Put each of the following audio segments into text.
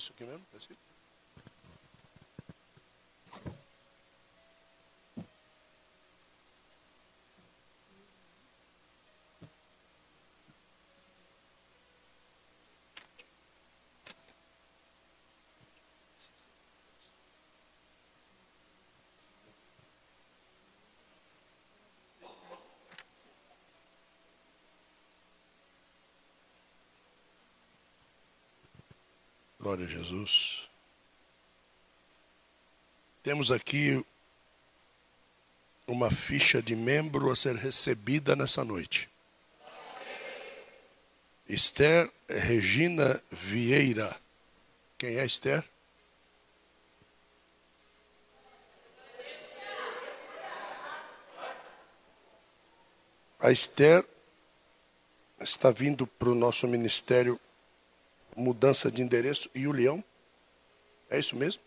isso aqui mesmo? Glória a Jesus. Temos aqui uma ficha de membro a ser recebida nessa noite. Esther Regina Vieira. Quem é Esther? A Esther está vindo para o nosso ministério mudança de endereço e o leão? É isso mesmo?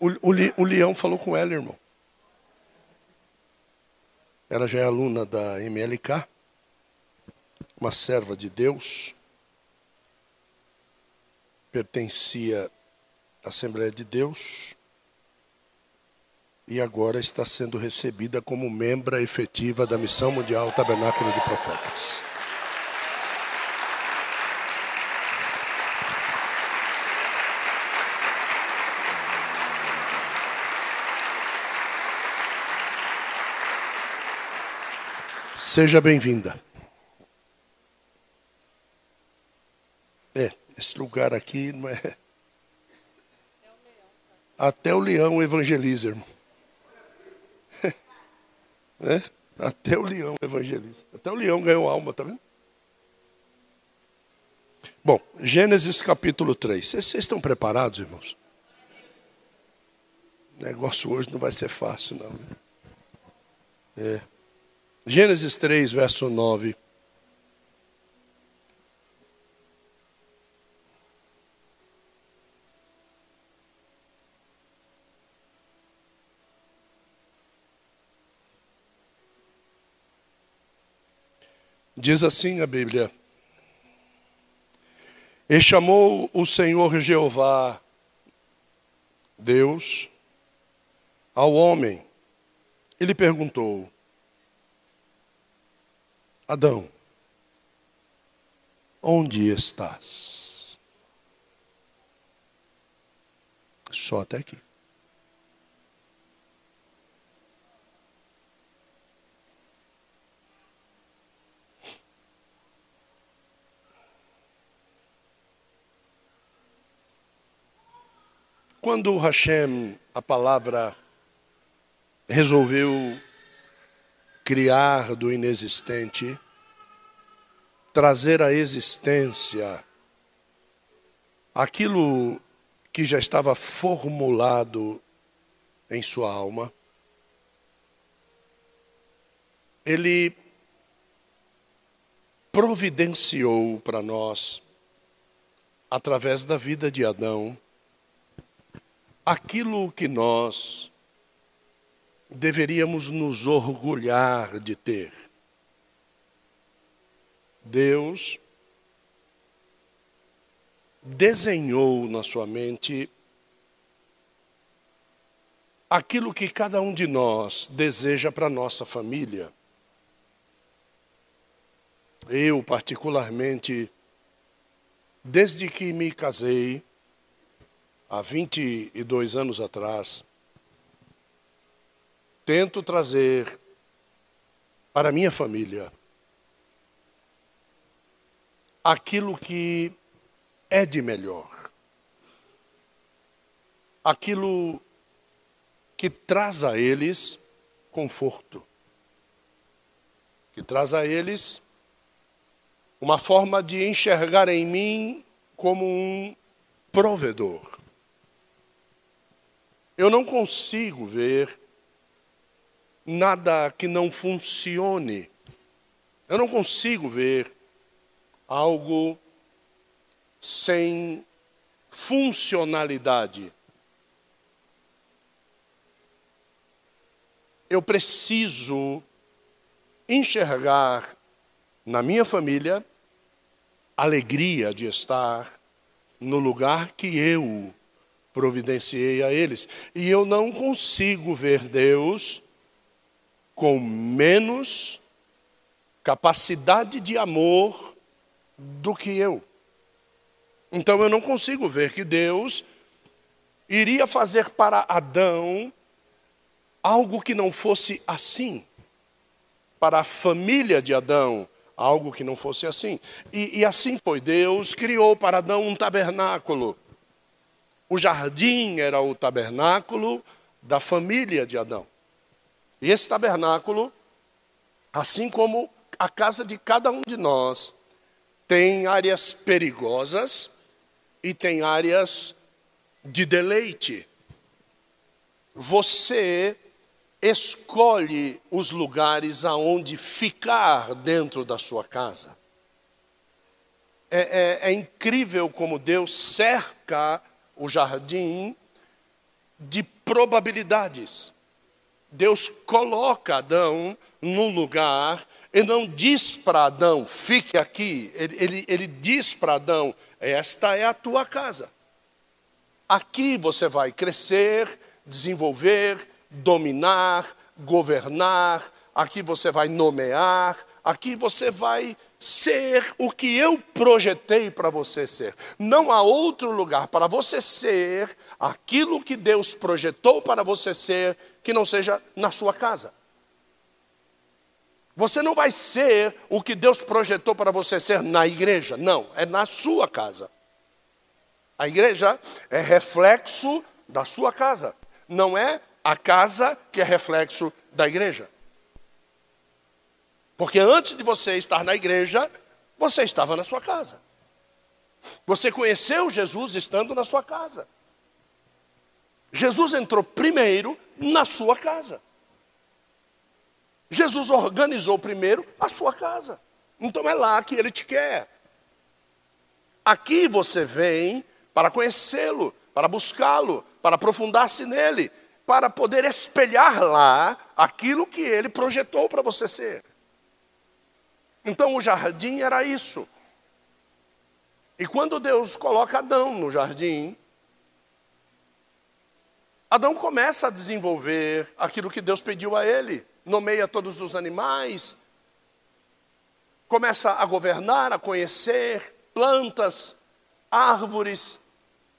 O, o, o leão falou com ela, irmão. Ela já é aluna da MLK, uma serva de Deus, pertencia à Assembleia de Deus e agora está sendo recebida como membra efetiva da Missão Mundial Tabernáculo de Profetas. Seja bem-vinda. É, esse lugar aqui não é. Até o leão evangeliza, irmão. É? Até o leão evangeliza. Até o leão ganhou alma, tá vendo? Bom, Gênesis capítulo 3. Vocês estão preparados, irmãos? O negócio hoje não vai ser fácil, não. Né? É. Gênesis 3, verso 9. Diz assim a Bíblia: E chamou o Senhor Jeová, Deus, ao homem, e lhe perguntou: Adão, onde estás? Só até aqui. Quando Hashem, a palavra, resolveu criar do inexistente, trazer à existência aquilo que já estava formulado em sua alma. Ele providenciou para nós, através da vida de Adão, aquilo que nós deveríamos nos orgulhar de ter. Deus desenhou na sua mente aquilo que cada um de nós deseja para nossa família. Eu, particularmente, desde que me casei, há 22 anos atrás, tento trazer para minha família aquilo que é de melhor, aquilo que traz a eles conforto, que traz a eles uma forma de enxergar em mim como um provedor. Eu não consigo ver nada que não funcione. Eu não consigo ver algo sem funcionalidade. Eu preciso enxergar na minha família alegria de estar no lugar que eu providenciei a eles. E eu não consigo ver Deus com menos capacidade de amor do que eu. Então eu não consigo ver que Deus iria fazer para Adão algo que não fosse assim. Para a família de Adão, algo que não fosse assim. E, e assim foi. Deus criou para Adão um tabernáculo. O jardim era o tabernáculo da família de Adão. E esse tabernáculo, assim como a casa de cada um de nós, tem áreas perigosas e tem áreas de deleite. Você escolhe os lugares aonde ficar dentro da sua casa. É, é, é, incrível como Deus cerca o jardim de probabilidades. Deus coloca Adão num lugar e não diz para Adão, fique aqui. Ele, ele, ele diz para Adão, esta é a tua casa. Aqui você vai crescer, desenvolver, dominar, governar, aqui você vai nomear, aqui você vai ser o que eu projetei para você ser. Não há outro lugar para você ser aquilo que Deus projetou para você ser que não seja na sua casa. Você não vai ser o que Deus projetou para você ser na igreja, não, é na sua casa. A igreja é reflexo da sua casa, não é a casa que é reflexo da igreja. Porque antes de você estar na igreja, você estava na sua casa. Você conheceu Jesus estando na sua casa. Jesus entrou primeiro na sua casa. Jesus organizou primeiro a sua casa. Então é lá que ele te quer. Aqui você vem para conhecê-lo, para buscá-lo, para aprofundar-se nele, para poder espelhar lá aquilo que ele projetou para você ser. Então o jardim era isso. E quando Deus coloca Adão no jardim, Adão começa a desenvolver aquilo que Deus pediu a ele, nomeia todos os animais, começa a governar, a conhecer plantas, árvores,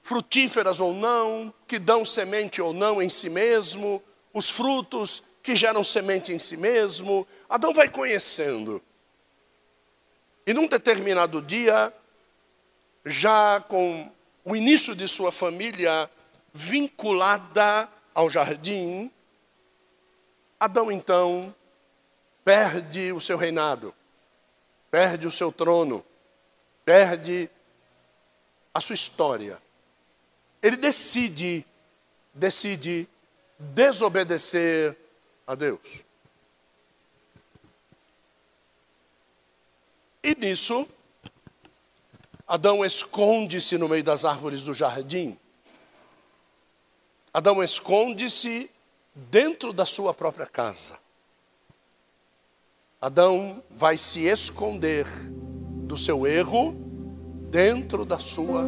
frutíferas ou não, que dão semente ou não em si mesmo, os frutos que geram semente em si mesmo. Adão vai conhecendo. E num determinado dia, já com o início de sua família vinculada ao jardim, Adão então perde o seu reinado, perde o seu trono, perde a sua história ele decide, decide desobedecer a Deus. E nisso, Adão esconde-se no meio das árvores do jardim. Adão esconde-se dentro da sua própria casa. Adão vai se esconder do seu erro dentro da sua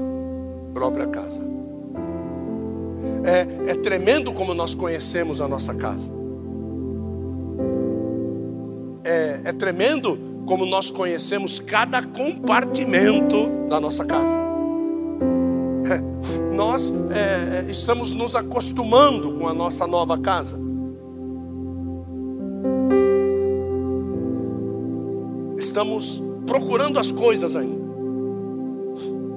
própria casa. É, é tremendo como nós conhecemos a nossa casa. É, é tremendo como nós conhecemos cada compartimento da nossa casa. É, nós é, estamos nos acostumando com a nossa nova casa. Estamos procurando as coisas ainda,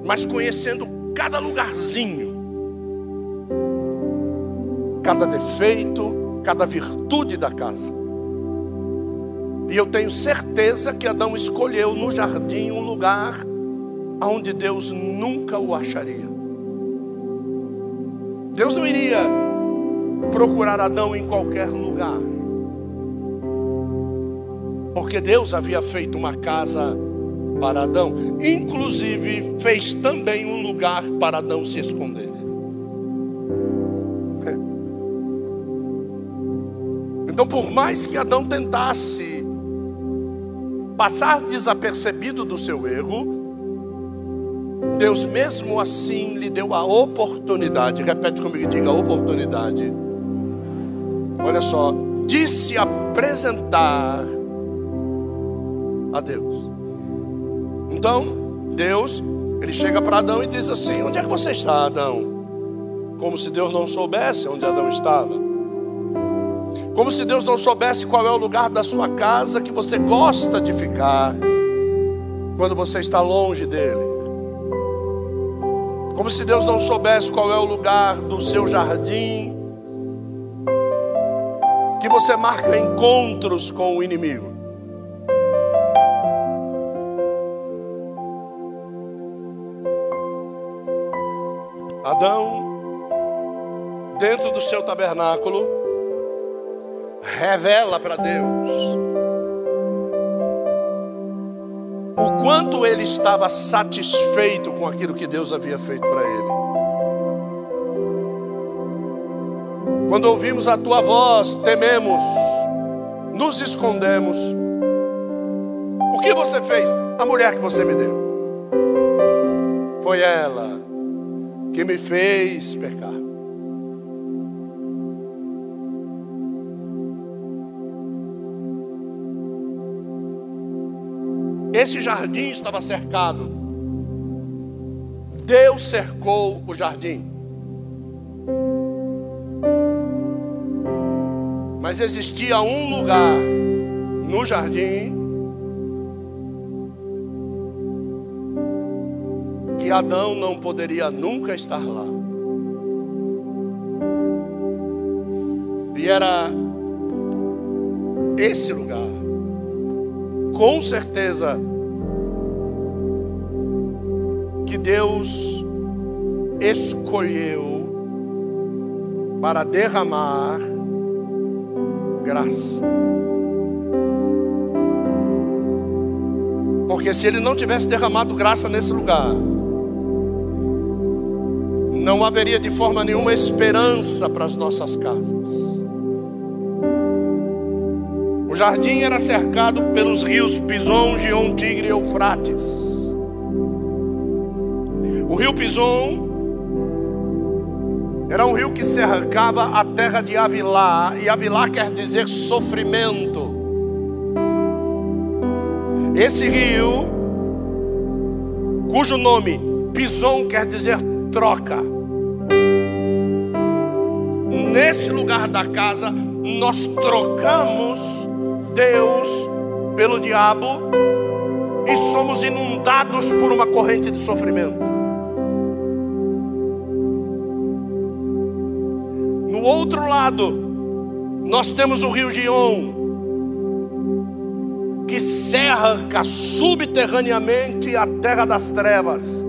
mas conhecendo cada lugarzinho cada defeito, cada virtude da casa. E eu tenho certeza que Adão escolheu no jardim um lugar onde Deus nunca o acharia. Deus não iria procurar Adão em qualquer lugar. Porque Deus havia feito uma casa para Adão, inclusive fez também um lugar para Adão se esconder. Então, por mais que Adão tentasse passar desapercebido do seu erro, Deus, mesmo assim, lhe deu a oportunidade. Repete comigo, diga oportunidade. Olha só, de se apresentar a Deus. Então, Deus, ele chega para Adão e diz assim: Onde é que você está, Adão? Como se Deus não soubesse onde Adão estava. Como se Deus não soubesse qual é o lugar da sua casa que você gosta de ficar quando você está longe dele. Como se Deus não soubesse qual é o lugar do seu jardim que você marca encontros com o inimigo. Adão, dentro do seu tabernáculo, revela para Deus o quanto ele estava satisfeito com aquilo que Deus havia feito para ele. Quando ouvimos a tua voz, tememos, nos escondemos. O que você fez? A mulher que você me deu. Foi ela que me fez pecar. Esse jardim estava cercado. Deus cercou o jardim. Mas existia um lugar no jardim que Adão não poderia nunca estar lá. E era esse lugar, com certeza, que Deus escolheu para derramar graça. Porque se ele não tivesse derramado graça nesse lugar, não haveria de forma nenhuma esperança para as nossas casas. O jardim era cercado pelos rios Pison, Gion, Tigre e Eufrates. O rio Pison era um rio que cercava a terra de Avilá, e Avilá quer dizer sofrimento. Esse rio, cujo nome Pison quer dizer troca nesse lugar da casa, nós trocamos Deus pelo diabo e somos inundados por uma corrente de sofrimento. No outro lado, nós temos o rio Gion, que cerca subterraneamente a terra das trevas.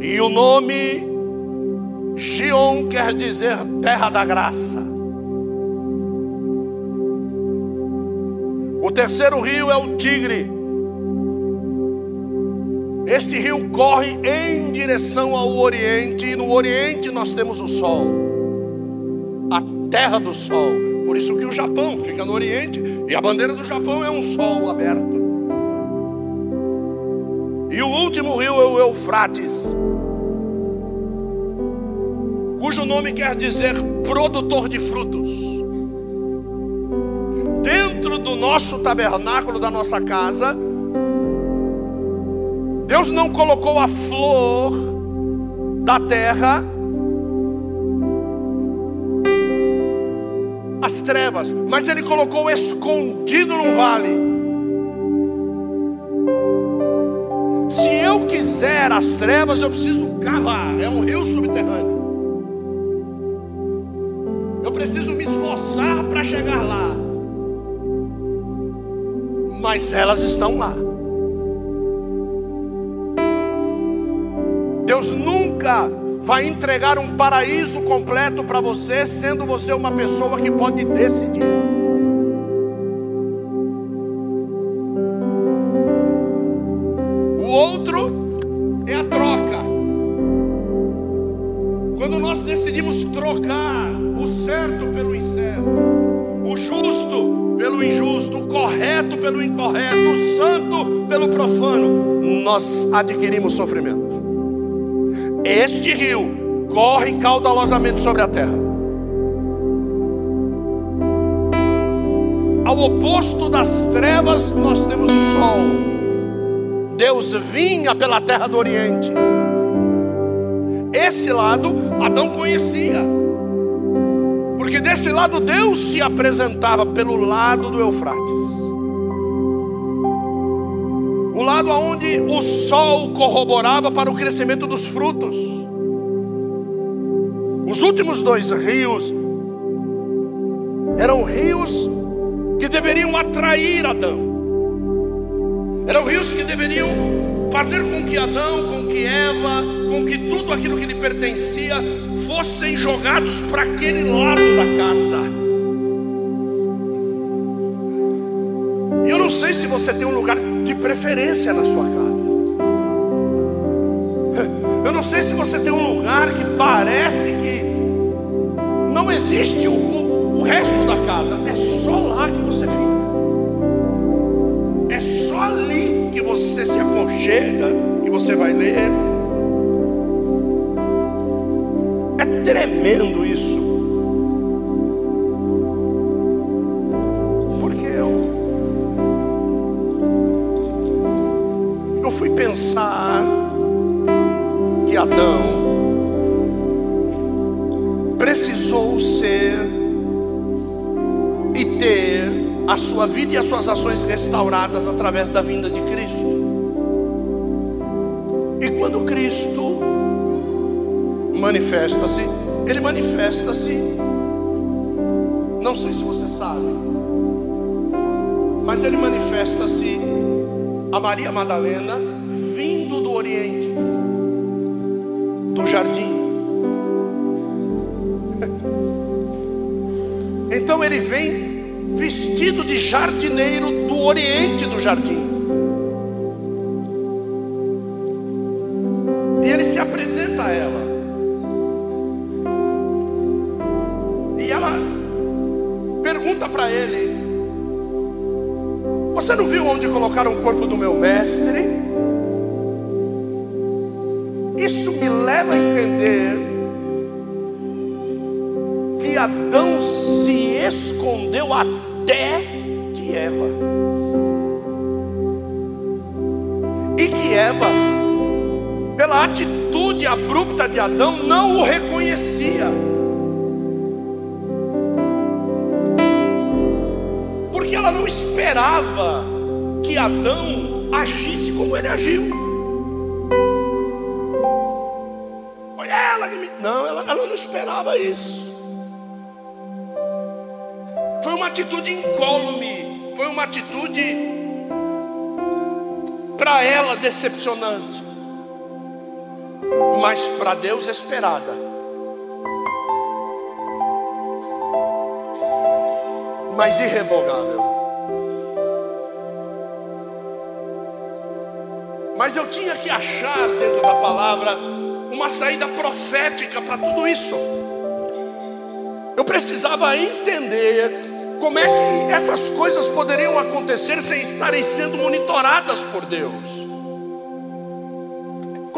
E o nome Gion quer dizer terra da graça. O terceiro rio é o Tigre. Este rio corre em direção ao Oriente, e no Oriente nós temos o Sol, a terra do Sol. Por isso que o Japão fica no Oriente, e a bandeira do Japão é um sol aberto. E o último rio é o Eufrates cujo nome quer dizer produtor de frutos. Dentro do nosso tabernáculo, da nossa casa, Deus não colocou a flor da terra, as trevas, mas Ele colocou escondido num vale. Se eu quiser as trevas, eu preciso cavar, é um rio subterrâneo. Eu preciso me esforçar para chegar lá. Mas elas estão lá. Deus nunca vai entregar um paraíso completo para você, sendo você uma pessoa que pode decidir. O outro é a troca. Quando nós decidimos trocar o certo pelo incerto, o justo pelo injusto, o correto pelo incorreto, o santo pelo profano, nós adquirimos sofrimento. Este rio corre caudalosamente sobre a terra. Ao oposto das trevas, nós temos o sol. Deus vinha pela terra do Oriente. Esse lado Adão conhecia. Porque desse lado Deus se apresentava pelo lado do Eufrates. O lado onde o sol corroborava para o crescimento dos frutos. Os últimos dois rios eram rios que deveriam atrair Adão. Eram rios que deveriam fazer com que Adão, com que Eva, com que tudo aquilo que lhe pertencia fossem jogados para aquele lado da casa. E eu não sei se você tem um lugar de preferência na sua casa. Eu não sei se você tem um lugar que parece que não existe o, o, resto da casa, é só lá que você fica. Que você se aconchega, que você vai ler. É tremendo isso. Porque eu, eu fui pensar que Adão sua vida e as suas ações restauradas através da vinda de Cristo. E quando Cristo manifesta-se, ele manifesta-se, não sei se você sabe, mas ele manifesta-se a Maria Madalena vindo do Oriente, do jardim. Então ele vem vestido de jardineiro do Oriente do jardim. E ele se apresenta a ela. E ela pergunta para ele: Você não viu onde colocaram o corpo do meu mestre? Abrupta de Adão, não o reconhecia. Porque ela não esperava que Adão agisse como ele agiu. Olha ela que me... Não, ela, ela não esperava isso. Foi uma atitude incólume, foi uma atitude para ela decepcionante, mas para Deus esperada. Mas irrevogável. Mas eu tinha que achar dentro da palavra uma saída profética para tudo isso. Eu precisava entender como é que essas coisas poderiam acontecer sem estarem sendo monitoradas por Deus.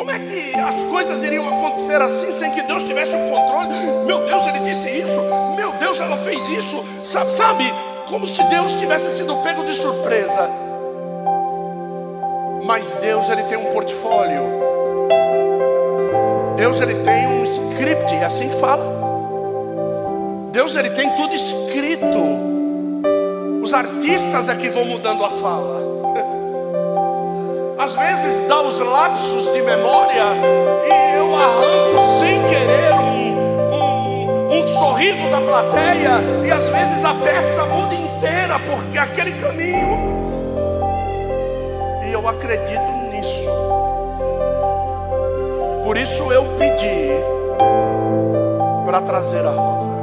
Como é que as coisas iriam acontecer assim sem que Deus tivesse o controle? Meu Deus, ele disse isso. Meu Deus, ela fez isso. Sabe, sabe? Como se Deus tivesse sido pego de surpresa. Mas Deus, ele tem um portfólio. Deus, ele tem um script, assim fala. Deus, ele tem tudo escrito. Os artistas é que vão mudando a fala. Às vezes dá os lapsos de memória e eu arranco sem querer um, um, um sorriso da plateia e às vezes a peça muda inteira porque aquele caminho. E eu acredito nisso. Por isso eu pedi para trazer a rosa.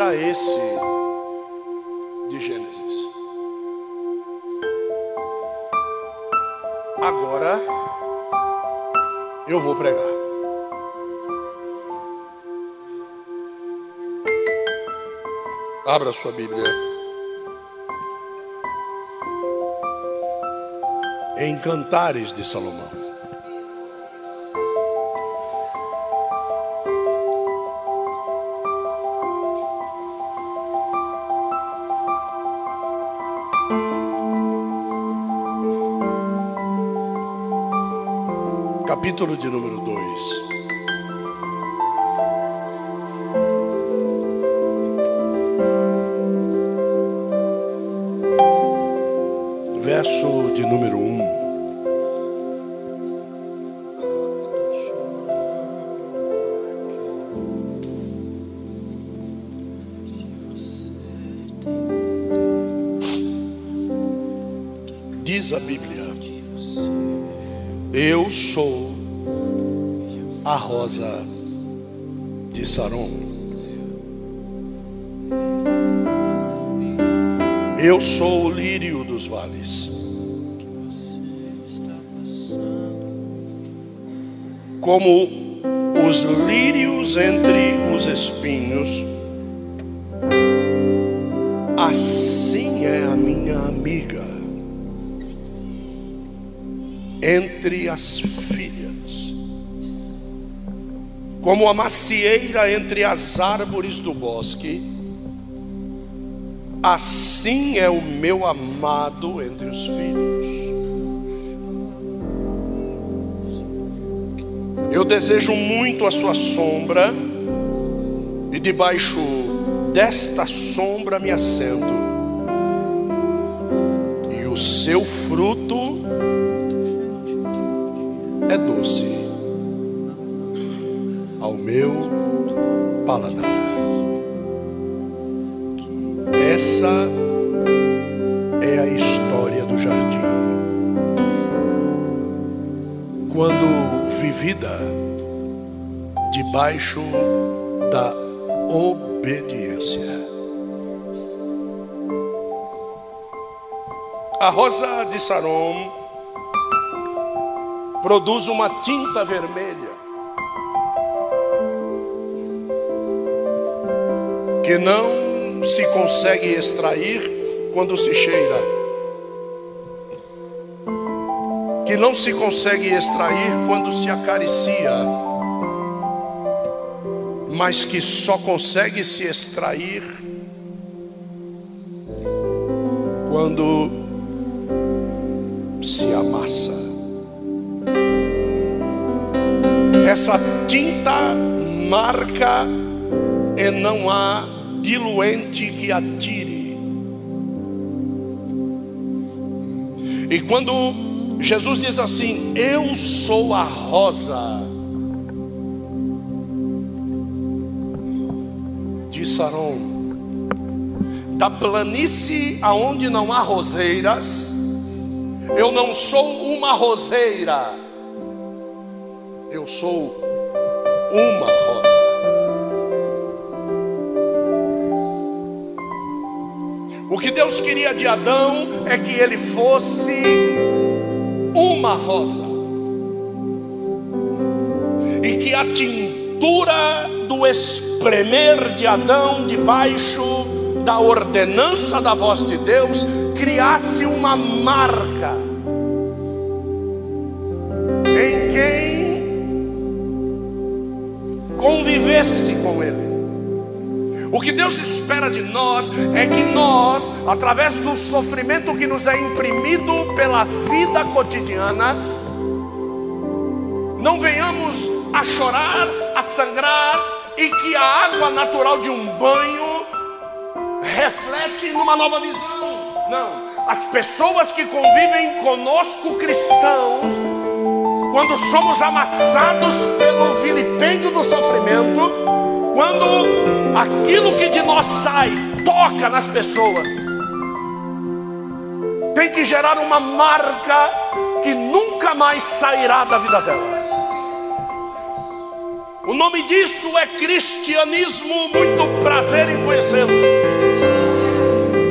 era esse de Gênesis. Agora eu vou pregar. Abra sua Bíblia. Em Cantares de Salomão. Capítulo de número 2. Saron. Eu sou o lírio dos vales. como os lírios entre os espinhos, assim é a minha amiga entre as filhas, como a macieira entre as árvores do bosque, assim é o meu amado entre os filhos. Eu desejo muito a sua sombra, e debaixo desta sombra me assento, e o seu fruto é doce paladar. Essa é a história do jardim. Quando vivida debaixo da obediência. A rosa de Sarom produz uma tinta vermelha que não se consegue extrair quando se cheira. que não se consegue extrair quando se acaricia, mas que só consegue se extrair quando se amassa. Essa tinta marca e não há diluente que atire. E quando Jesus diz assim: Eu sou a rosa de Saron, da planície aonde não há roseiras. Eu não sou uma roseira, eu sou uma que Deus queria de Adão é que ele fosse uma rosa, e que a tintura do espremer de Adão debaixo da ordenança da voz de Deus criasse uma marca Deus espera de nós é que nós, através do sofrimento que nos é imprimido pela vida cotidiana, não venhamos a chorar, a sangrar e que a água natural de um banho reflete numa nova visão. Não, as pessoas que convivem conosco cristãos, quando somos amassados pelo vilipêndio do sofrimento, quando aquilo que de nós sai toca nas pessoas, tem que gerar uma marca que nunca mais sairá da vida dela. O nome disso é cristianismo. Muito prazer em conhecê-los.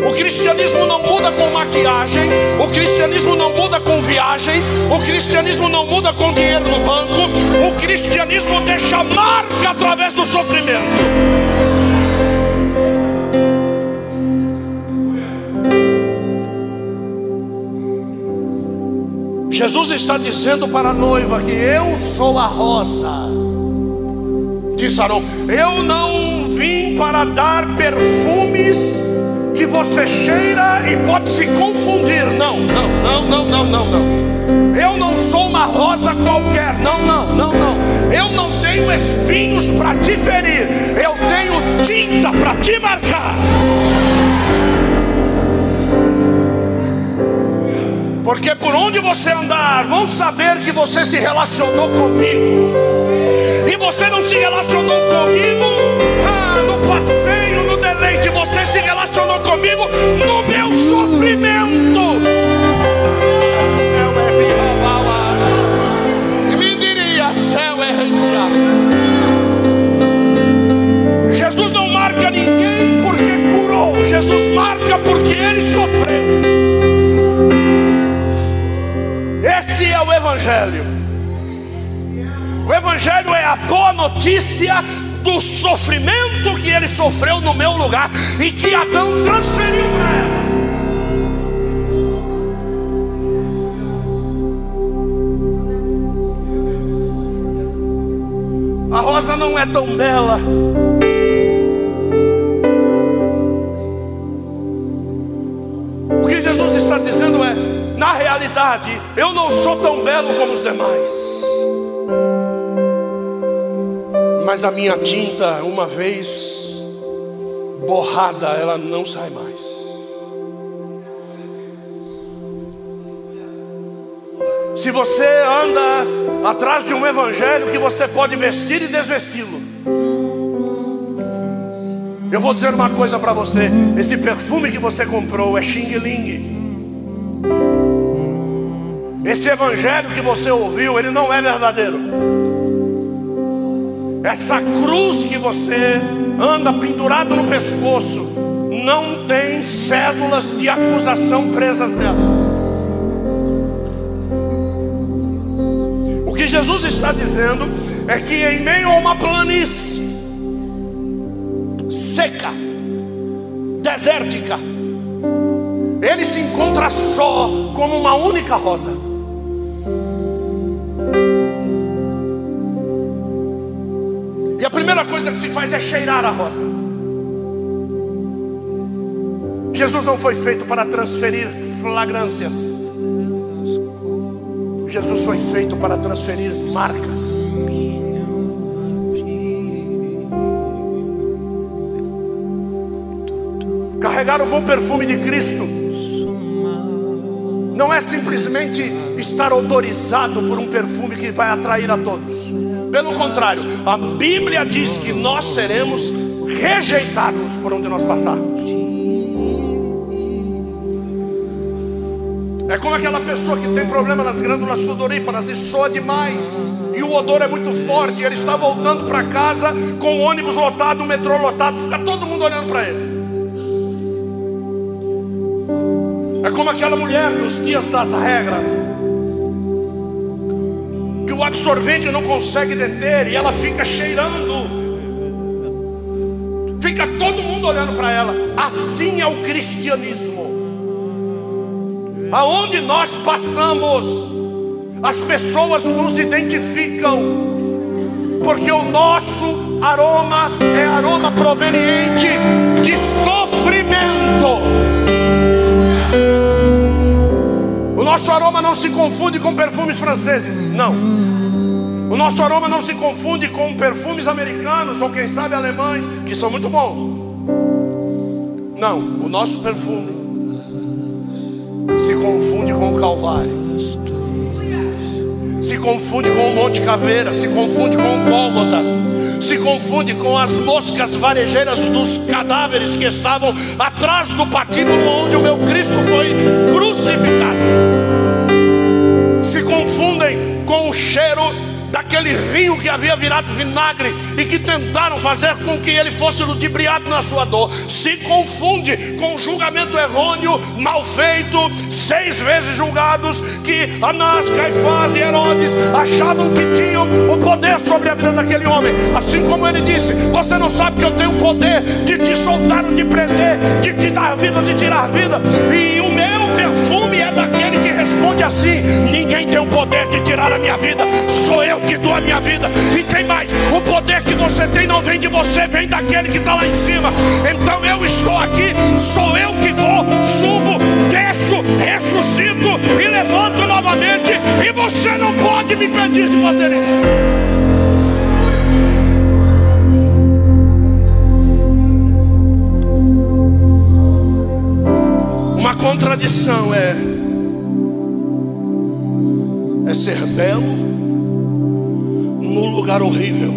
O cristianismo não muda com maquiagem, o cristianismo não muda com viagem, o cristianismo não muda com dinheiro no banco, o cristianismo deixa marca através do sofrimento. Jesus está dizendo para a noiva que eu sou a rosa. Diz Arão: Eu não vim para dar perfumes que você cheira e pode se confundir. Não, não, não, não, não, não, não. Eu não sou uma rosa qualquer. Não, não, não, não. Eu não tenho espinhos para te ferir. Eu tenho tinta para te marcar. Porque por onde você andar, vão saber que você se relacionou comigo. E você não se relacionou comigo ah, no passeio, no deleite. Você se relacionou comigo no meu sofrimento. E me diria, céu é Jesus não marca ninguém porque curou. Jesus marca porque ele sofreu. Evangelho. O Evangelho é a boa notícia do sofrimento que ele sofreu no meu lugar e que Adão transferiu para ela. A rosa não é tão bela. Eu não sou tão belo como os demais. Mas a minha tinta, uma vez borrada, ela não sai mais. Se você anda atrás de um evangelho que você pode vestir e desvesti-lo, eu vou dizer uma coisa para você: esse perfume que você comprou é Xing Ling. Esse evangelho que você ouviu, ele não é verdadeiro. Essa cruz que você anda pendurado no pescoço, não tem cédulas de acusação presas nela. O que Jesus está dizendo é que em meio a uma planície seca, desértica, ele se encontra só como uma única rosa. E a primeira coisa que se faz é cheirar a rosa. Jesus não foi feito para transferir flagrâncias. Jesus foi feito para transferir marcas. Carregar o bom perfume de Cristo não é simplesmente estar autorizado por um perfume que vai atrair a todos. Pelo contrário, a Bíblia diz que nós seremos rejeitados por onde nós passarmos. É como aquela pessoa que tem problema nas glândulas sudoríparas e soa demais. E o odor é muito forte. Ele está voltando para casa com o ônibus lotado, o metrô lotado. Fica todo mundo olhando para ele. É como aquela mulher nos dias das regras o absorvente não consegue deter e ela fica cheirando. Fica todo mundo olhando para ela. Assim é o cristianismo. Aonde nós passamos, as pessoas nos identificam. Porque o nosso aroma é aroma proveniente de sofrimento. O nosso aroma não se confunde com perfumes franceses, não. O nosso aroma não se confunde com perfumes americanos ou quem sabe alemães, que são muito bons. Não, o nosso perfume se confunde com o Calvário. Se confunde com o Monte Caveira, se confunde com o Gólgota, se confunde com as moscas varejeiras dos cadáveres que estavam atrás do patíbulo onde o meu Cristo foi crucificado confundem com o cheiro daquele rio que havia virado vinagre e que tentaram fazer com que ele fosse ludibriado na sua dor. Se confunde com o julgamento errôneo, mal feito, seis vezes julgados, que Anás, Caifás e Herodes achavam que tinham o poder sobre a vida daquele homem. Assim como ele disse: Você não sabe que eu tenho o poder de te soltar de prender, de te dar vida, de tirar vida, e o meu perfume é daquele que responde assim: Ninguém tem o poder de tirar a minha vida, sou eu que dou a minha vida. E tem mais: o poder que você tem não vem de você, vem daquele que está lá em cima. Então eu estou aqui, sou eu que vou, subo, desço, ressuscito e levanto novamente. E você não pode me impedir de fazer isso. Uma contradição é é ser belo num lugar horrível.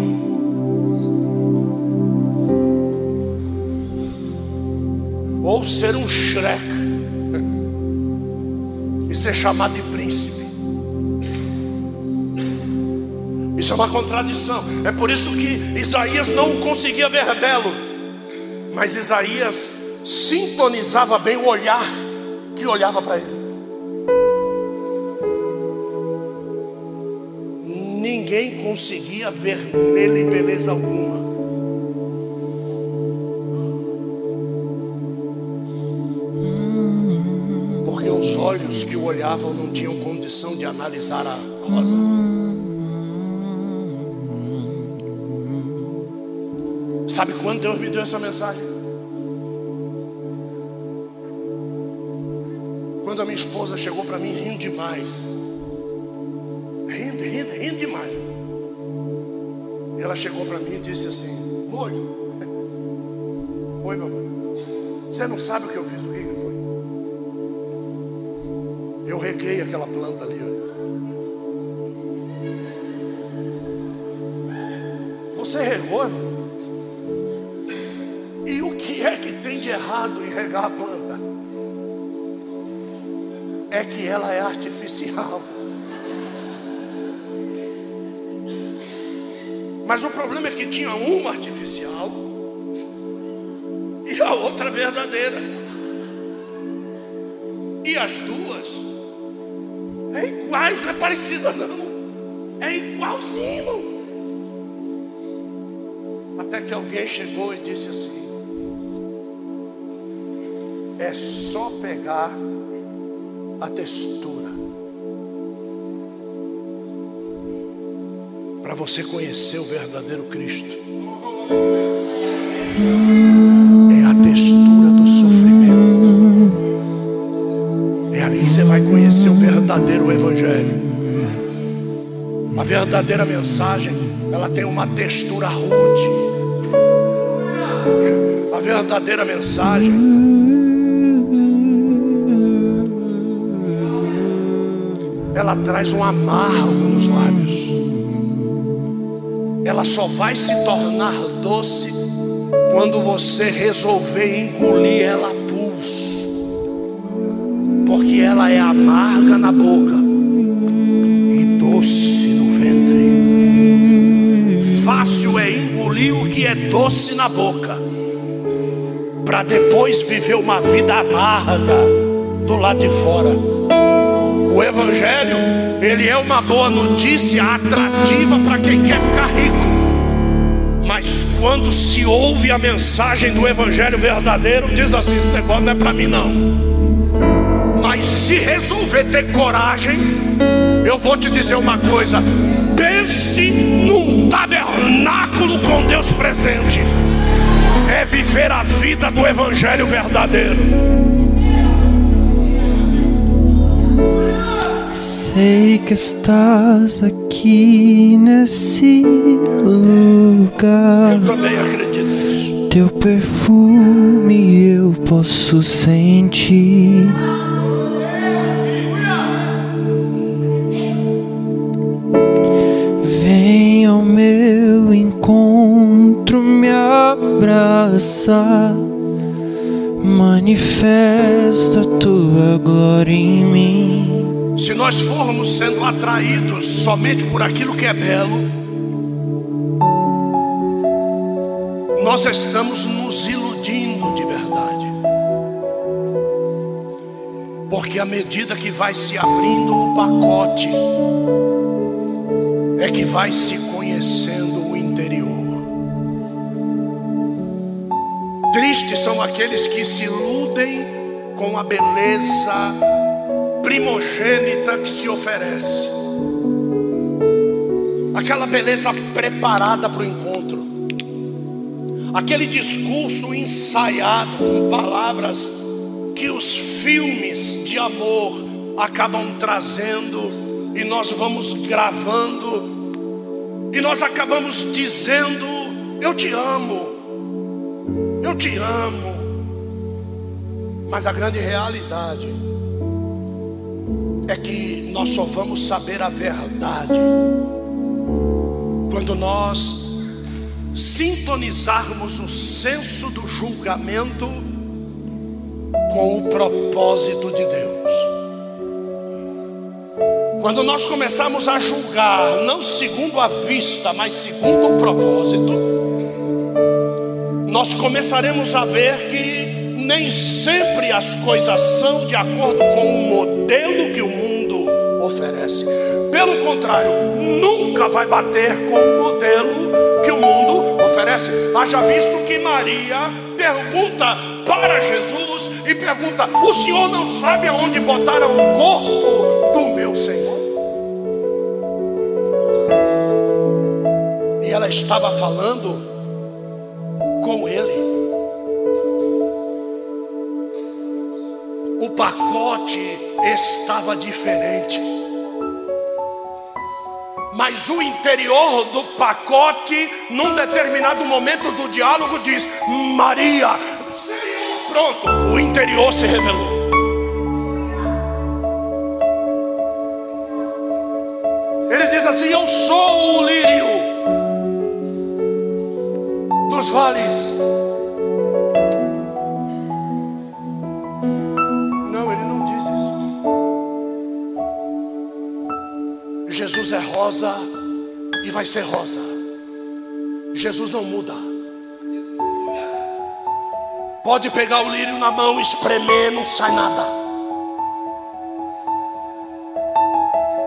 Ou ser um Shrek e ser chamado de príncipe. Isso é uma contradição. É por isso que Isaías não conseguia ver belo, mas Isaías sintonizava bem o olhar que olhava para ele. Ninguém conseguia ver nele beleza alguma. Porque os olhos que o olhavam não tinham condição de analisar a rosa. Sabe quando Deus me deu essa mensagem? quando a minha esposa chegou para mim rindo demais. Rindo, demais. Ela chegou para mim e disse assim: Molho. Oi, meu amor. Você não sabe o que eu fiz? O que foi? Eu reguei aquela planta ali. Você regou? E o que é que tem de errado em regar a planta? é que ela é artificial. Mas o problema é que tinha uma artificial e a outra verdadeira. E as duas é iguais, não é parecida não. É igualzinho. Até que alguém chegou e disse assim: É só pegar a textura. Para você conhecer o verdadeiro Cristo. É a textura do sofrimento. É ali que você vai conhecer o verdadeiro Evangelho. A verdadeira mensagem, ela tem uma textura rude. A verdadeira mensagem ela traz um amargo nos lábios. Ela só vai se tornar doce quando você resolver engolir ela a pulso. Porque ela é amarga na boca e doce no ventre. Fácil é engolir o que é doce na boca, para depois viver uma vida amarga do lado de fora. O Evangelho, ele é uma boa notícia atrativa para quem quer ficar rico. Mas quando se ouve a mensagem do Evangelho verdadeiro, diz assim: esse negócio não é para mim, não. Mas se resolver ter coragem, eu vou te dizer uma coisa: pense num tabernáculo com Deus presente, é viver a vida do Evangelho verdadeiro. Sei que estás aqui nesse lugar. Eu também acredito nisso. Teu perfume eu posso sentir. Vem ao meu encontro, me abraça. Manifesta tua glória em mim. Se nós formos sendo atraídos somente por aquilo que é belo, nós estamos nos iludindo de verdade. Porque à medida que vai se abrindo o pacote, é que vai se conhecendo o interior. Tristes são aqueles que se iludem com a beleza primogênita que se oferece, aquela beleza preparada para o encontro, aquele discurso ensaiado com palavras que os filmes de amor acabam trazendo e nós vamos gravando. E nós acabamos dizendo: Eu te amo, eu te amo. Mas a grande realidade é que nós só vamos saber a verdade quando nós sintonizarmos o senso do julgamento com o propósito de Deus. Quando nós começarmos a julgar, não segundo a vista, mas segundo o propósito, nós começaremos a ver que nem sempre as coisas são de acordo com o modelo que o mundo oferece. Pelo contrário, nunca vai bater com o modelo que o mundo oferece. Haja visto que Maria pergunta para Jesus e pergunta: O senhor não sabe aonde botaram o corpo do meu Senhor? E ela estava falando com ele. Estava diferente. Mas o interior do pacote, num determinado momento do diálogo, diz: Maria, pronto, o interior se revelou. Rosa e vai ser rosa. Jesus não muda. Pode pegar o lírio na mão, espremer, não sai nada.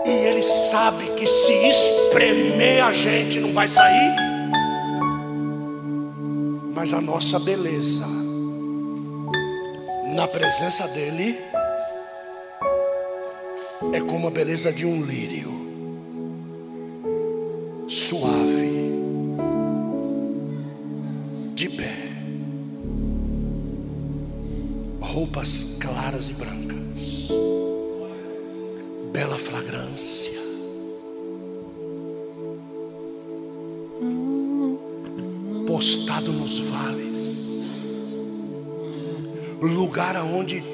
E ele sabe que se espremer a gente não vai sair. Mas a nossa beleza na presença dele é como a beleza de um lírio roupas claras e brancas, bela fragrância. Postado nos vales, lugar aonde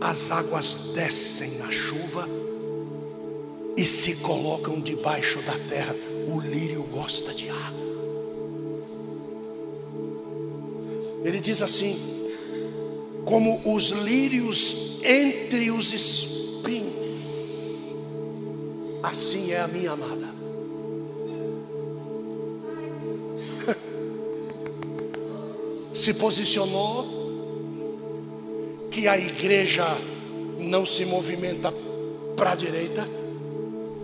as águas descem na chuva e se colocam debaixo da terra o lírio gosta de água. Ele diz assim: como os lírios entre os espinhos, assim é a minha amada. Se posicionou que a igreja não se movimenta para a direita,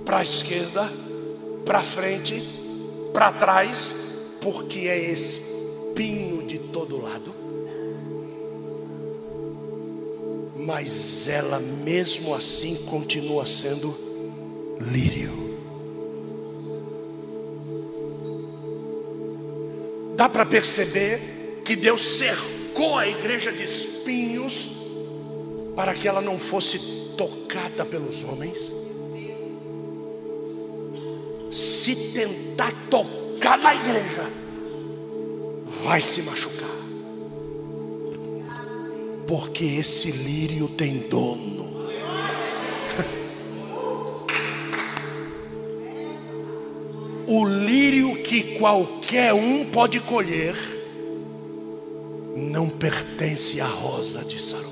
para a esquerda, para frente, para trás, porque é espinho de todo lado. Mas ela mesmo assim continua sendo lírio. Dá para perceber que Deus cercou a igreja de espinhos para que ela não fosse tocada pelos homens se tentar tocar na igreja, vai se machucar. Porque esse lírio tem dono. O lírio que qualquer um pode colher não pertence à rosa de Saron.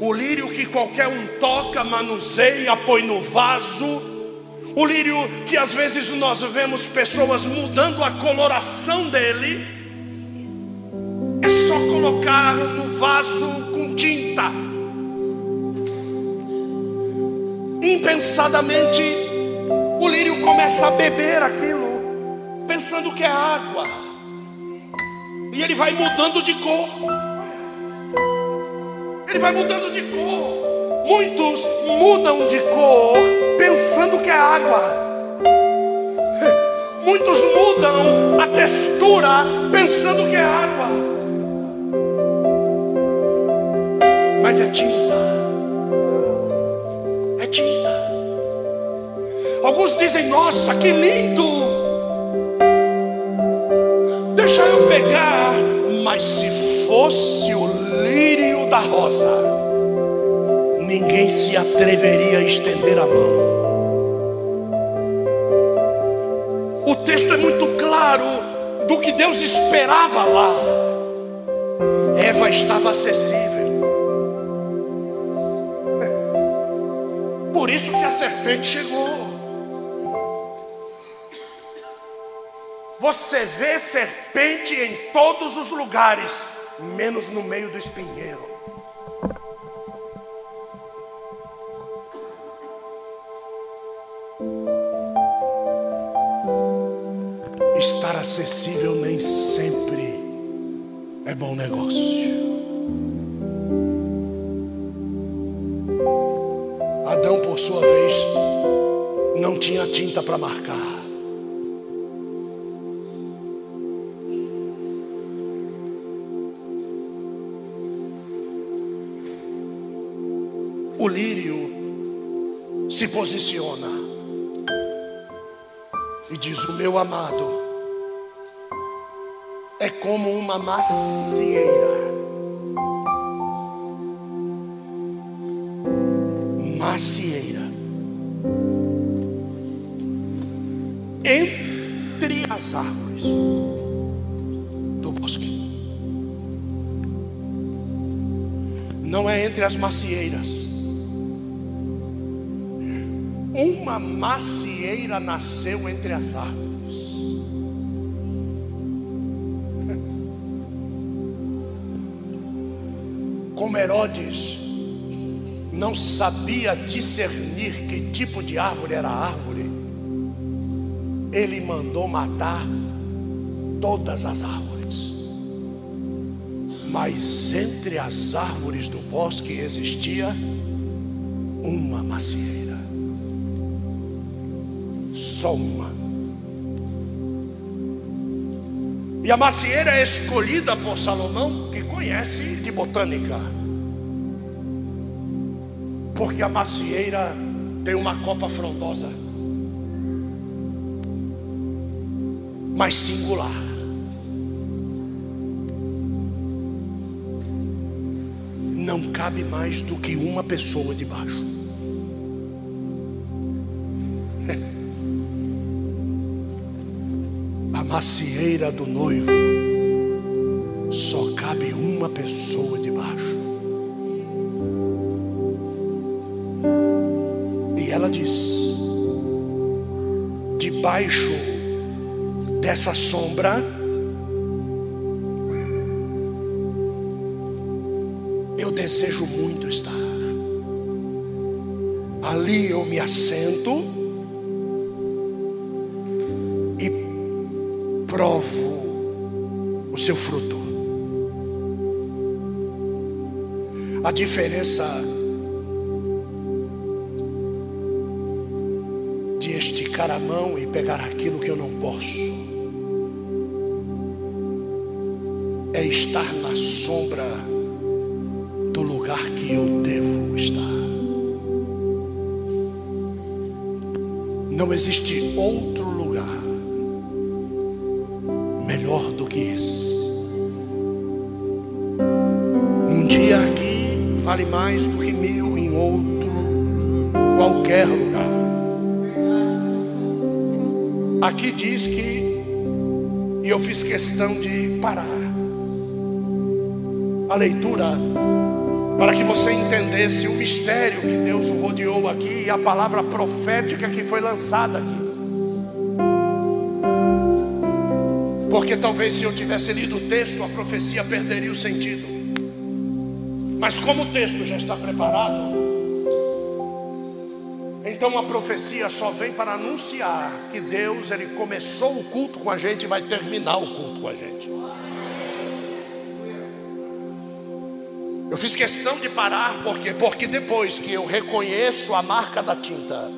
O lírio que qualquer um toca, manuseia, põe no vaso, o lírio que às vezes nós vemos pessoas mudando a coloração dele, colocar no vaso com tinta. Impensadamente, o lírio começa a beber aquilo, pensando que é água, e ele vai mudando de cor. Ele vai mudando de cor. Muitos mudam de cor pensando que é água. Muitos mudam a textura pensando que é água. Mas é tinta. É tinta. Alguns dizem: Nossa, que lindo! Deixa eu pegar. Mas se fosse o lírio da rosa, ninguém se atreveria a estender a mão. O texto é muito claro do que Deus esperava lá. Eva estava acessível. Por isso que a serpente chegou. Você vê serpente em todos os lugares, menos no meio do espinheiro. Estar acessível nem sempre é bom negócio. Adão, por sua vez, não tinha tinta para marcar. O lírio se posiciona e diz: O meu amado é como uma macieira. Macieira. Entre as árvores do bosque. Não é entre as macieiras. Uma macieira nasceu entre as árvores. Como Herodes não sabia discernir que tipo de árvore era a árvore, ele mandou matar todas as árvores. Mas entre as árvores do bosque existia uma macieira. Só uma. E a macieira é escolhida por Salomão, que conhece de botânica. Porque a macieira tem uma copa frondosa, mas singular. Não cabe mais do que uma pessoa debaixo. A macieira do noivo só cabe uma pessoa debaixo. Debaixo dessa sombra, eu desejo muito estar. Ali eu me assento e provo o seu fruto. A diferença mão e pegar aquilo que eu não posso é estar na sombra do lugar que eu devo estar. Não existe outro lugar melhor do que esse. Um dia aqui vale mais do diz que, e eu fiz questão de parar a leitura para que você entendesse o mistério que Deus rodeou aqui e a palavra profética que foi lançada aqui. Porque talvez se eu tivesse lido o texto, a profecia perderia o sentido. Mas como o texto já está preparado, então a profecia só vem para anunciar que Deus ele começou o culto com a gente e vai terminar o culto com a gente. Eu fiz questão de parar, por quê? Porque depois que eu reconheço a marca da tinta,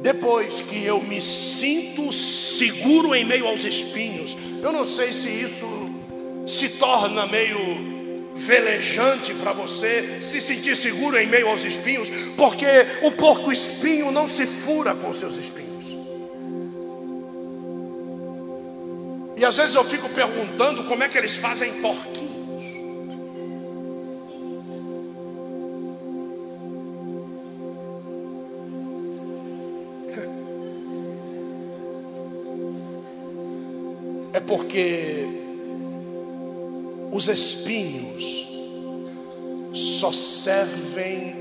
depois que eu me sinto seguro em meio aos espinhos, eu não sei se isso se torna meio velejante para você se sentir seguro em meio aos espinhos, porque o porco espinho não se fura com seus espinhos. E às vezes eu fico perguntando como é que eles fazem porquinhos. É porque os espinhos só servem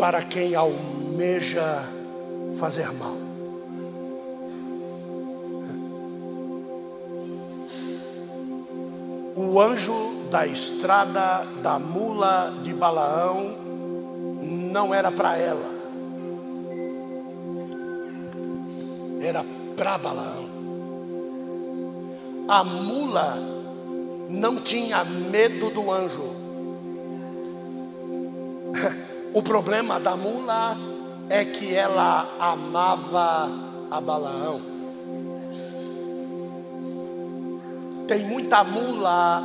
para quem almeja fazer mal. O anjo da estrada da mula de Balaão não era para ela, era para Balaão. A mula não tinha medo do anjo. O problema da mula é que ela amava a Balaão. Tem muita mula.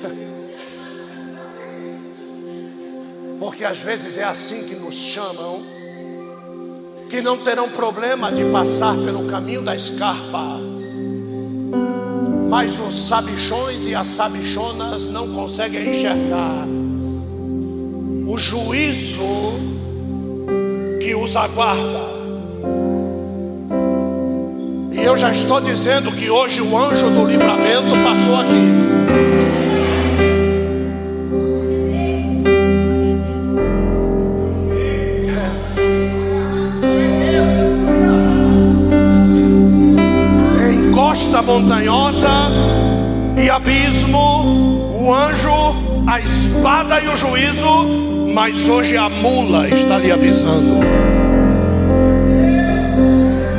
Porque às vezes é assim que nos chamam, que não terão problema de passar pelo caminho da escarpa mas os sabichões e as sabichonas não conseguem enxergar o juízo que os aguarda. E eu já estou dizendo que hoje o anjo do livramento passou aqui. Montanhosa e abismo, o anjo, a espada e o juízo, mas hoje a mula está lhe avisando.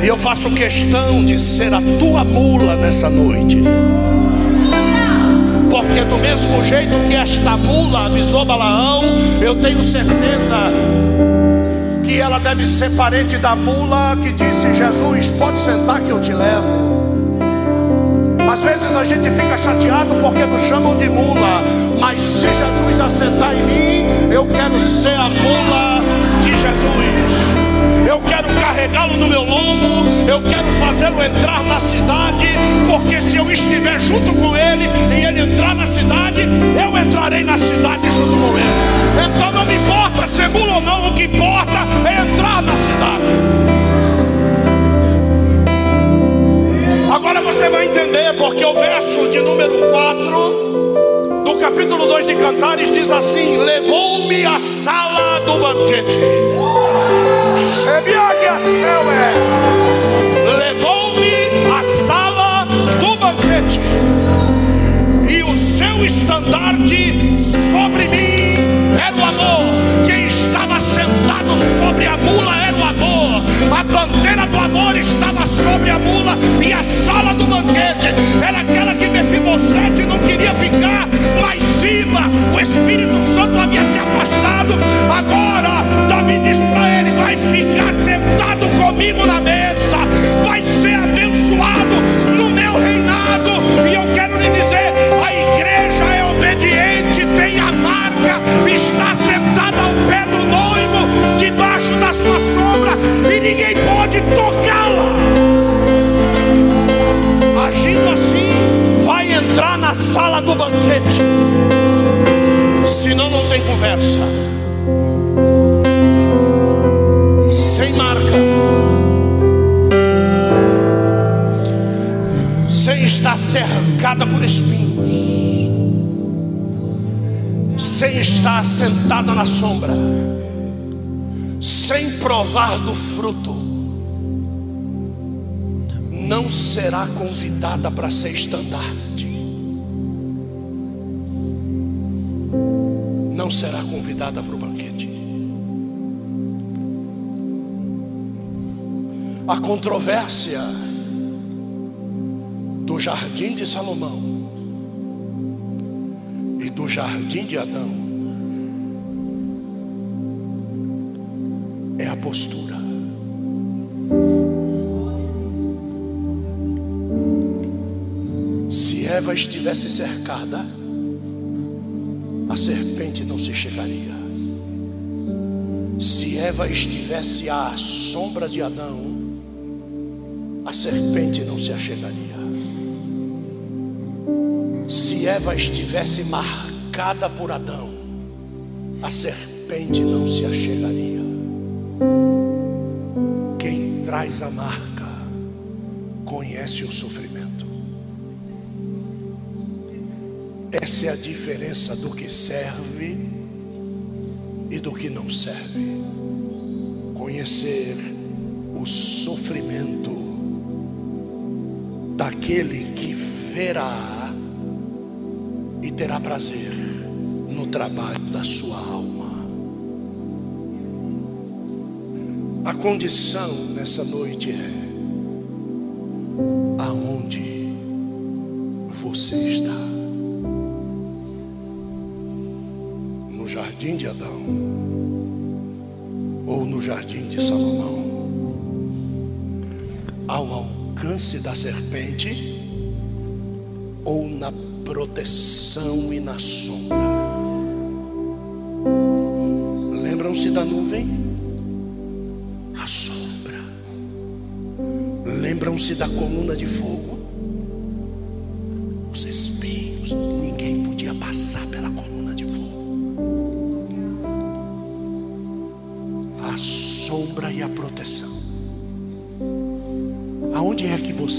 E eu faço questão de ser a tua mula nessa noite. Porque do mesmo jeito que esta mula avisou Balaão, eu tenho certeza que ela deve ser parente da mula que disse: Jesus, pode sentar que eu te levo. Às vezes a gente fica chateado porque nos chamam de mula, mas se Jesus assentar em mim, eu quero ser a mula de Jesus. Eu quero carregá-lo no meu lombo, eu quero fazê-lo entrar na cidade, porque se eu estiver junto com ele e ele entrar na cidade, eu entrarei na cidade junto com ele. Então não me importa ser mula ou não, o que importa é entrar na cidade. Agora você vai entender, porque o verso de número 4 do capítulo 2 de Cantares diz assim: Levou-me à sala do banquete. Levou-me à sala do banquete, e o seu estandarte sobre mim era o amor. Quem estava sentado sobre a mula era o amor. A bandeira do amor estava sobre a mula e a sala do banquete era aquela que Mefibosete não queria ficar lá em cima. O Espírito Santo havia se afastado. Agora Davi diz para ele: vai ficar sentado comigo na mesa, ninguém pode tocá-la. entrar na sala do banquete. Senão não tem conversa. Sem marca. Sem estar cercada por espinhos. Sem estar sentada na sombra. Sem provar do fruto não será convidada para ser estandarte. não será convidada para o banquete. A controvérsia do jardim de Salomão do jardim de Adão Eva estivesse cercada, a serpente não se chegaria. Se Eva estivesse à sombra de Adão, a serpente não se achegaria. Se Eva estivesse marcada por Adão, a serpente não se achegaria. Quem traz a marca conhece o sofrimento. Essa é a diferença do que serve e do que não serve. Conhecer o sofrimento daquele que verá e terá prazer no trabalho da sua alma. A condição nessa noite é aonde você está. Jardim de Adão ou no jardim de Salomão? Ao alcance da serpente ou na proteção e na sombra. Lembram-se da nuvem? A sombra. Lembram-se da coluna de fogo?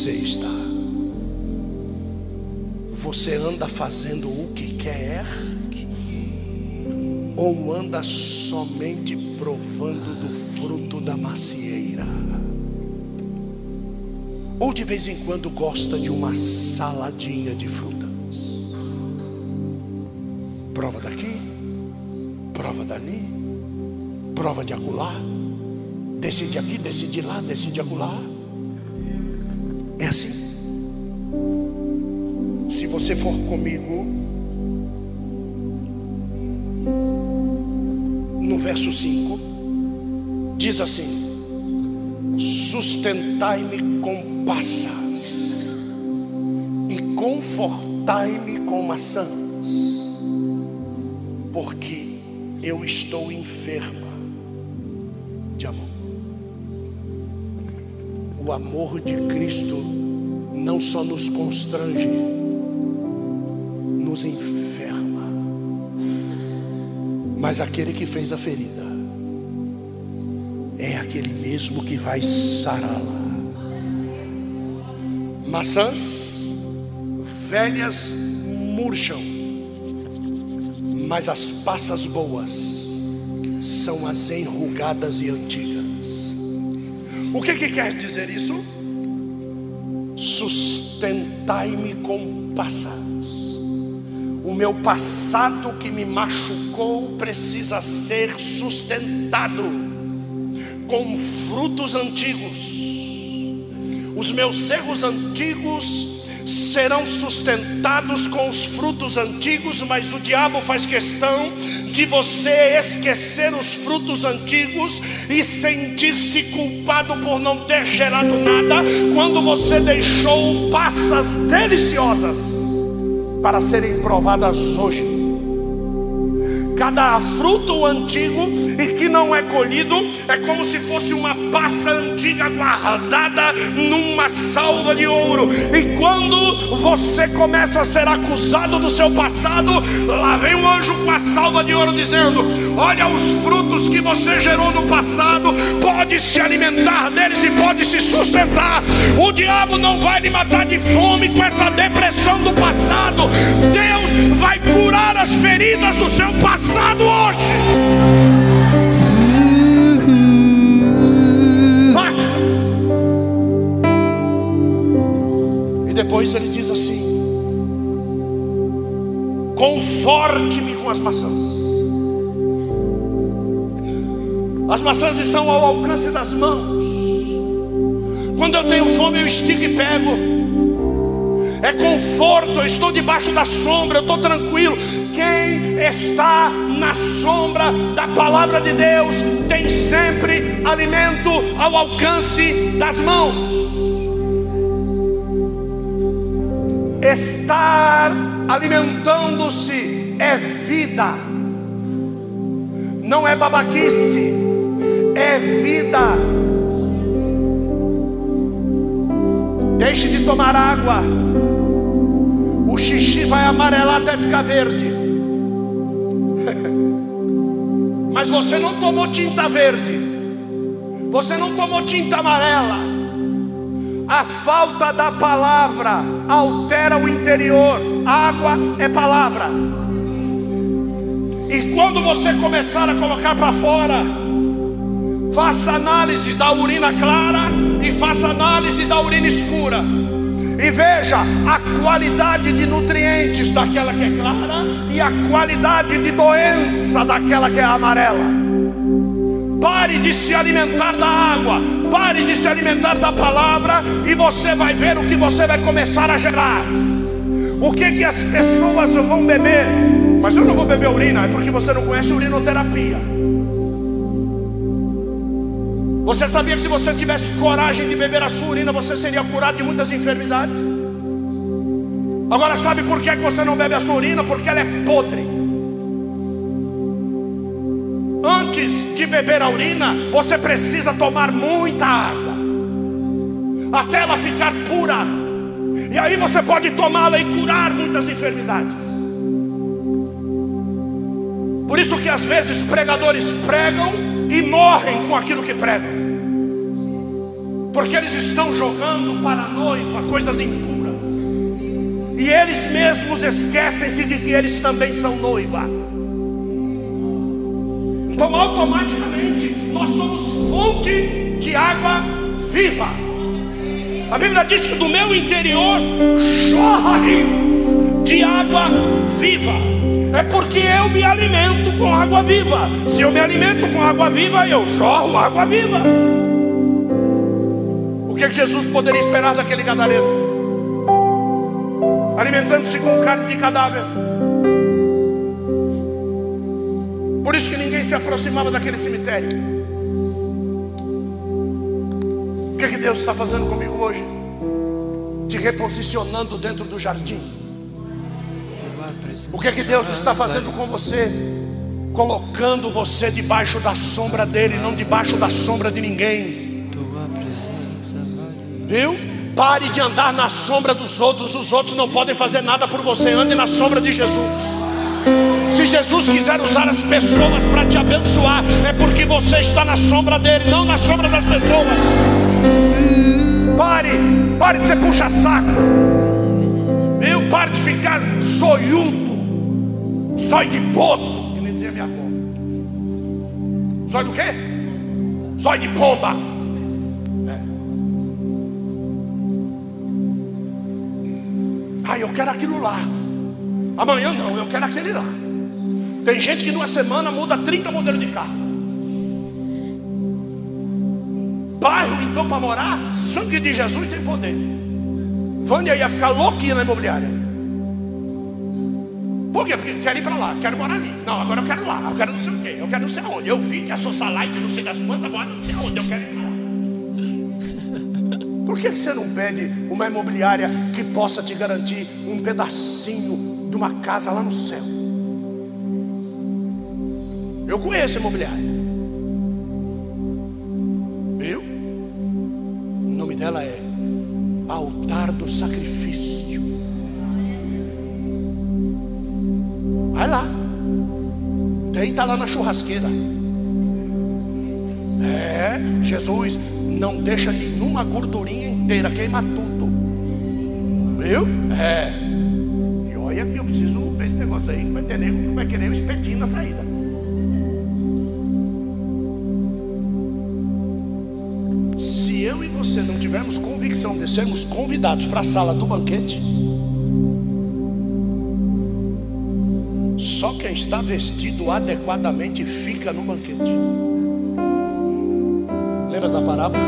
Você está? Você anda fazendo o que quer? Ou anda somente provando do fruto da macieira? Ou de vez em quando gosta de uma saladinha de frutas? Prova daqui, prova dali, prova de acolá, decide aqui, decide lá, decide acolá. Você for comigo, no verso 5, diz assim: Sustentai-me com passas e confortai-me com maçãs, porque eu estou enferma de amor. O amor de Cristo não só nos constrange, nos enferma. Mas aquele que fez a ferida é aquele mesmo que vai sará-la. Maçãs velhas murcham, mas as passas boas são as enrugadas e antigas. O que, que quer dizer isso? Sustentai-me com passas. Meu passado que me machucou precisa ser sustentado com frutos antigos. Os meus erros antigos serão sustentados com os frutos antigos, mas o diabo faz questão de você esquecer os frutos antigos e sentir-se culpado por não ter gerado nada, quando você deixou passas deliciosas para serem provadas hoje. Cada fruto antigo e que não é colhido é como se fosse uma passa antiga guardada numa salva de ouro. E quando você começa a ser acusado do seu passado, lá vem um anjo com a salva de ouro dizendo: Olha os frutos que você gerou no passado, pode se alimentar deles e pode se sustentar. O diabo não vai lhe matar de fome com essa depressão do passado. Deus vai curar as feridas do seu passado hoje. E depois ele diz assim: Conforte-me com as maçãs. As maçãs estão ao alcance das mãos. Quando eu tenho fome, eu estico e pego. é conforto, eu estou debaixo da sombra, eu estou tranquilo. Quem está na sombra da palavra de Deus tem sempre alimento ao alcance das mãos. Estar alimentando-se é vida, não é babaquice, é vida. Deixe de tomar água, o xixi vai amarelar até ficar verde. Mas você não tomou tinta verde, você não tomou tinta amarela. A falta da palavra altera o interior. Água é palavra. E quando você começar a colocar para fora, faça análise da urina clara e faça análise da urina escura. E veja a qualidade de nutrientes daquela que é clara e a qualidade de doença daquela que é amarela. Pare de se alimentar da água, pare de se alimentar da palavra, e você vai ver o que você vai começar a gerar. O que que as pessoas vão beber? Mas eu não vou beber urina, é porque você não conhece urinoterapia. Você sabia que se você tivesse coragem de beber a sua urina, você seria curado de muitas enfermidades? Agora sabe por que você não bebe a sua urina? Porque ela é podre. Antes de beber a urina, você precisa tomar muita água, até ela ficar pura. E aí você pode tomá-la e curar muitas enfermidades. Por isso que às vezes pregadores pregam e morrem com aquilo que pregam. Porque eles estão jogando para a noiva coisas impuras. E eles mesmos esquecem-se de que eles também são noiva. Então, automaticamente, nós somos fonte de água viva. A Bíblia diz que do meu interior jorra rios de água viva. É porque eu me alimento com água viva. Se eu me alimento com água viva, eu jorro água viva. O que Jesus poderia esperar daquele gadareno? Alimentando-se com carne de cadáver. Por isso que ninguém se aproximava daquele cemitério. O que, que Deus está fazendo comigo hoje? Te reposicionando dentro do jardim. O que, que Deus está fazendo com você? Colocando você debaixo da sombra dele, não debaixo da sombra de ninguém. Viu? Pare de andar na sombra dos outros. Os outros não podem fazer nada por você. Ande na sombra de Jesus. Se Jesus quiser usar as pessoas para te abençoar, é porque você está na sombra dele, não na sombra das pessoas. Pare, pare de ser puxa-saco. Viu? Pare de ficar zoiudo, zóio de que nem dizia minha avó. Zóio do quê? Zóio de pomba. É. Ah, eu quero aquilo lá. Amanhã não, eu quero aquele lá. Tem gente que numa semana muda 30 modelos de carro. Bairro, então, para morar, sangue de Jesus tem poder. Vânia ia ficar louquinha na imobiliária. Por quê? Porque quero ir para lá, quero morar ali. Não, agora eu quero lá, eu quero não sei o quê, eu quero não sei aonde. Eu vi que a socialite, não sei das quantas, agora não sei aonde, eu quero ir para lá. Por que você não pede uma imobiliária que possa te garantir um pedacinho de uma casa lá no céu? Eu conheço imobiliária. Viu? O nome dela é Altar do Sacrifício. Vai lá. Deita lá na churrasqueira. É, Jesus não deixa nenhuma gordurinha inteira, queima tudo. Viu? É. E olha que eu preciso ver esse negócio aí, que vai ter nego que vai querer um espetinho na saída. Se eu e você não tivermos convicção de sermos convidados para a sala do banquete, só quem está vestido adequadamente fica no banquete. Lembra da parábola?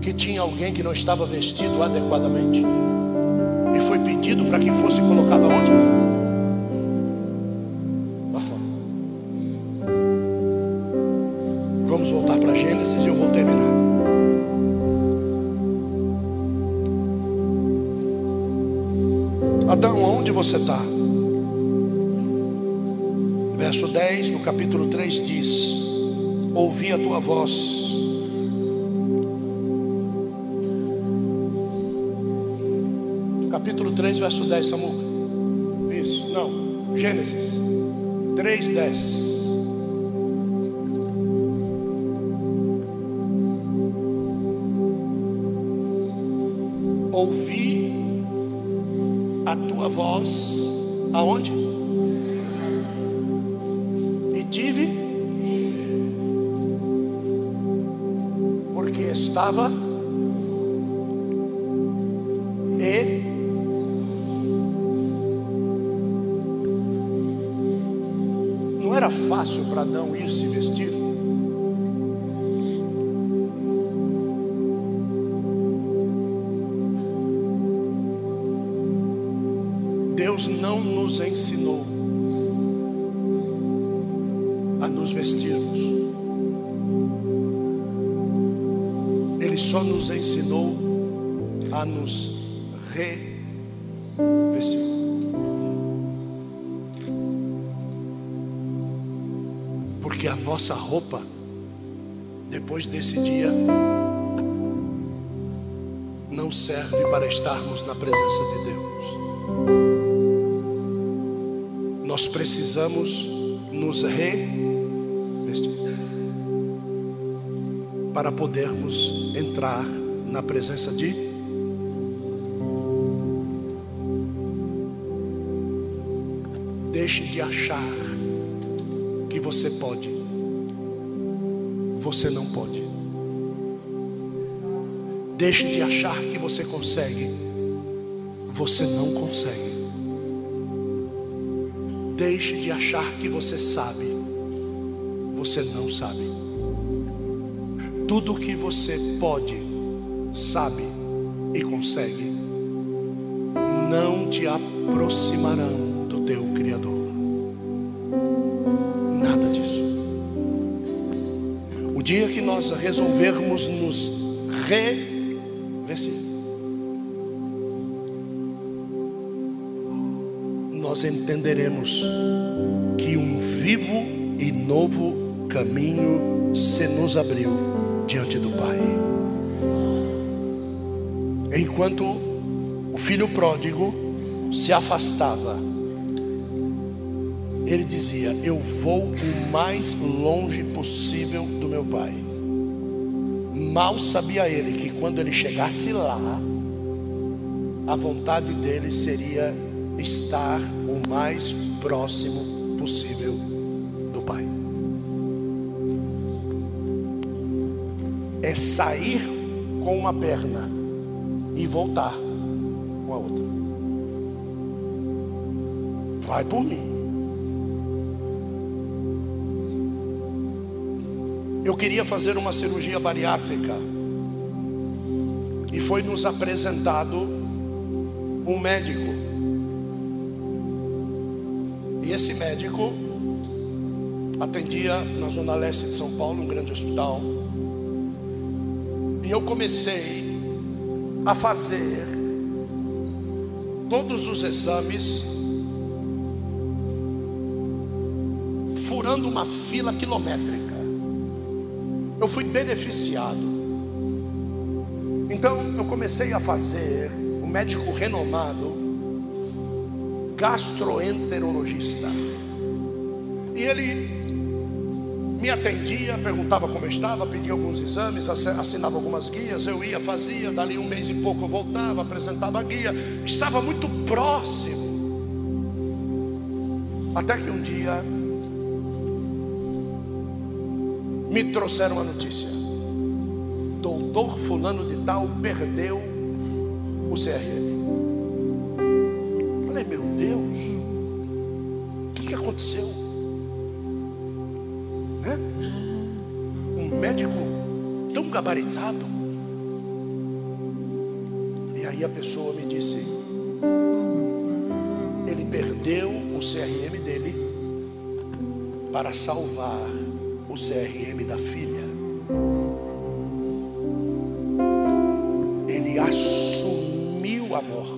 Que tinha alguém que não estava vestido adequadamente. E foi pedido para que fosse colocado aonde? Lá fora. Vamos voltar para Gênesis e eu vou terminar. Adão, aonde você está? Verso 10 do capítulo 3 diz: Ouvi a tua voz capítulo 3, verso 10, Samuca. Isso, não. Gênesis 3, 10. Ouvi a tua voz aonde? Porque a nos revestir. Porque a nossa roupa, depois desse dia, não serve para estarmos na presença de Deus. Nós precisamos nos revestir para podermos entrar na presença de Deixe de achar que você pode, você não pode. Deixe de achar que você consegue, você não consegue. Deixe de achar que você sabe, você não sabe. Tudo que você pode, sabe e consegue, não te aproximarão do teu Criador. Nós resolvermos nos revestir, nós entenderemos que um vivo e novo caminho se nos abriu diante do Pai. Enquanto o filho pródigo se afastava, ele dizia: Eu vou o mais longe possível do meu pai. Mal sabia ele que quando ele chegasse lá, a vontade dele seria estar o mais próximo possível do pai. É sair com uma perna e voltar com a outra. Vai por mim. Eu queria fazer uma cirurgia bariátrica. E foi nos apresentado um médico. E esse médico atendia na zona leste de São Paulo, um grande hospital. E eu comecei a fazer todos os exames, furando uma fila quilométrica eu fui beneficiado. Então eu comecei a fazer, um médico renomado, gastroenterologista. E ele me atendia, perguntava como eu estava, pedia alguns exames, assinava algumas guias, eu ia, fazia, dali um mês e pouco eu voltava, apresentava a guia, estava muito próximo. Até que um dia me trouxeram a notícia. Doutor fulano de tal perdeu o CRM. Falei, meu Deus, o que, que aconteceu? Né? Um médico tão gabaritado. E aí a pessoa me disse, Ele perdeu o CRM dele para salvar CRM da filha. Ele assumiu a morte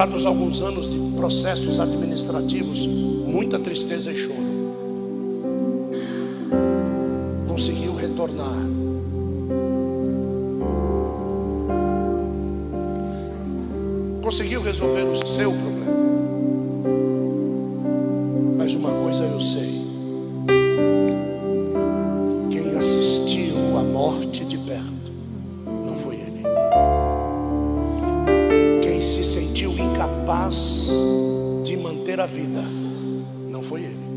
Passados alguns anos de processos administrativos, muita tristeza e choro, conseguiu retornar. Conseguiu resolver o seu problema. Vida não foi ele.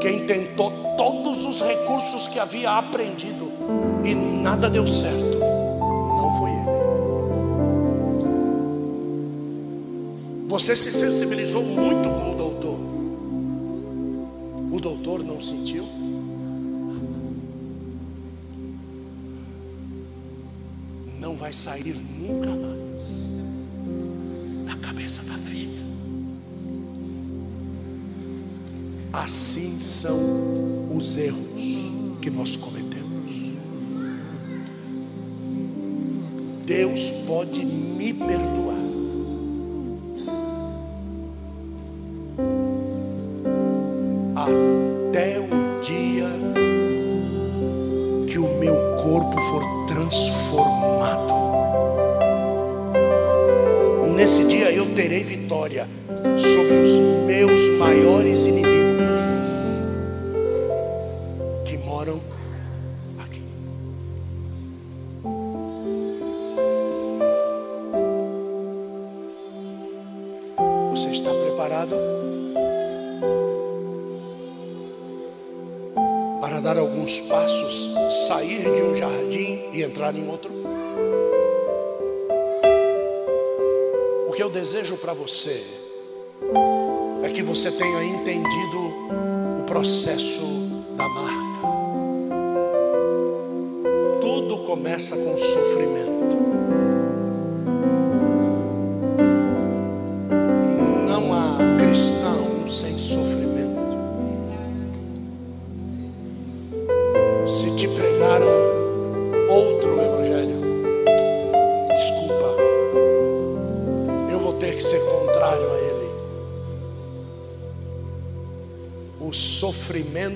Quem tentou todos os recursos que havia aprendido e nada deu certo não foi ele. Você se sensibilizou muito com o doutor. O doutor não sentiu? Não vai sair nunca mais Assim são os erros que nós cometemos. Deus pode me perdoar. Desejo para você é que você tenha entendido o processo da marca. Tudo começa com sofrimento.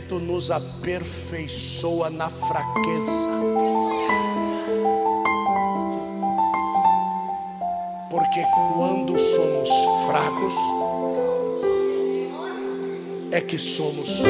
Sofrimento nos aperfeiçoa na fraqueza. Porque quando somos fracos, é que somos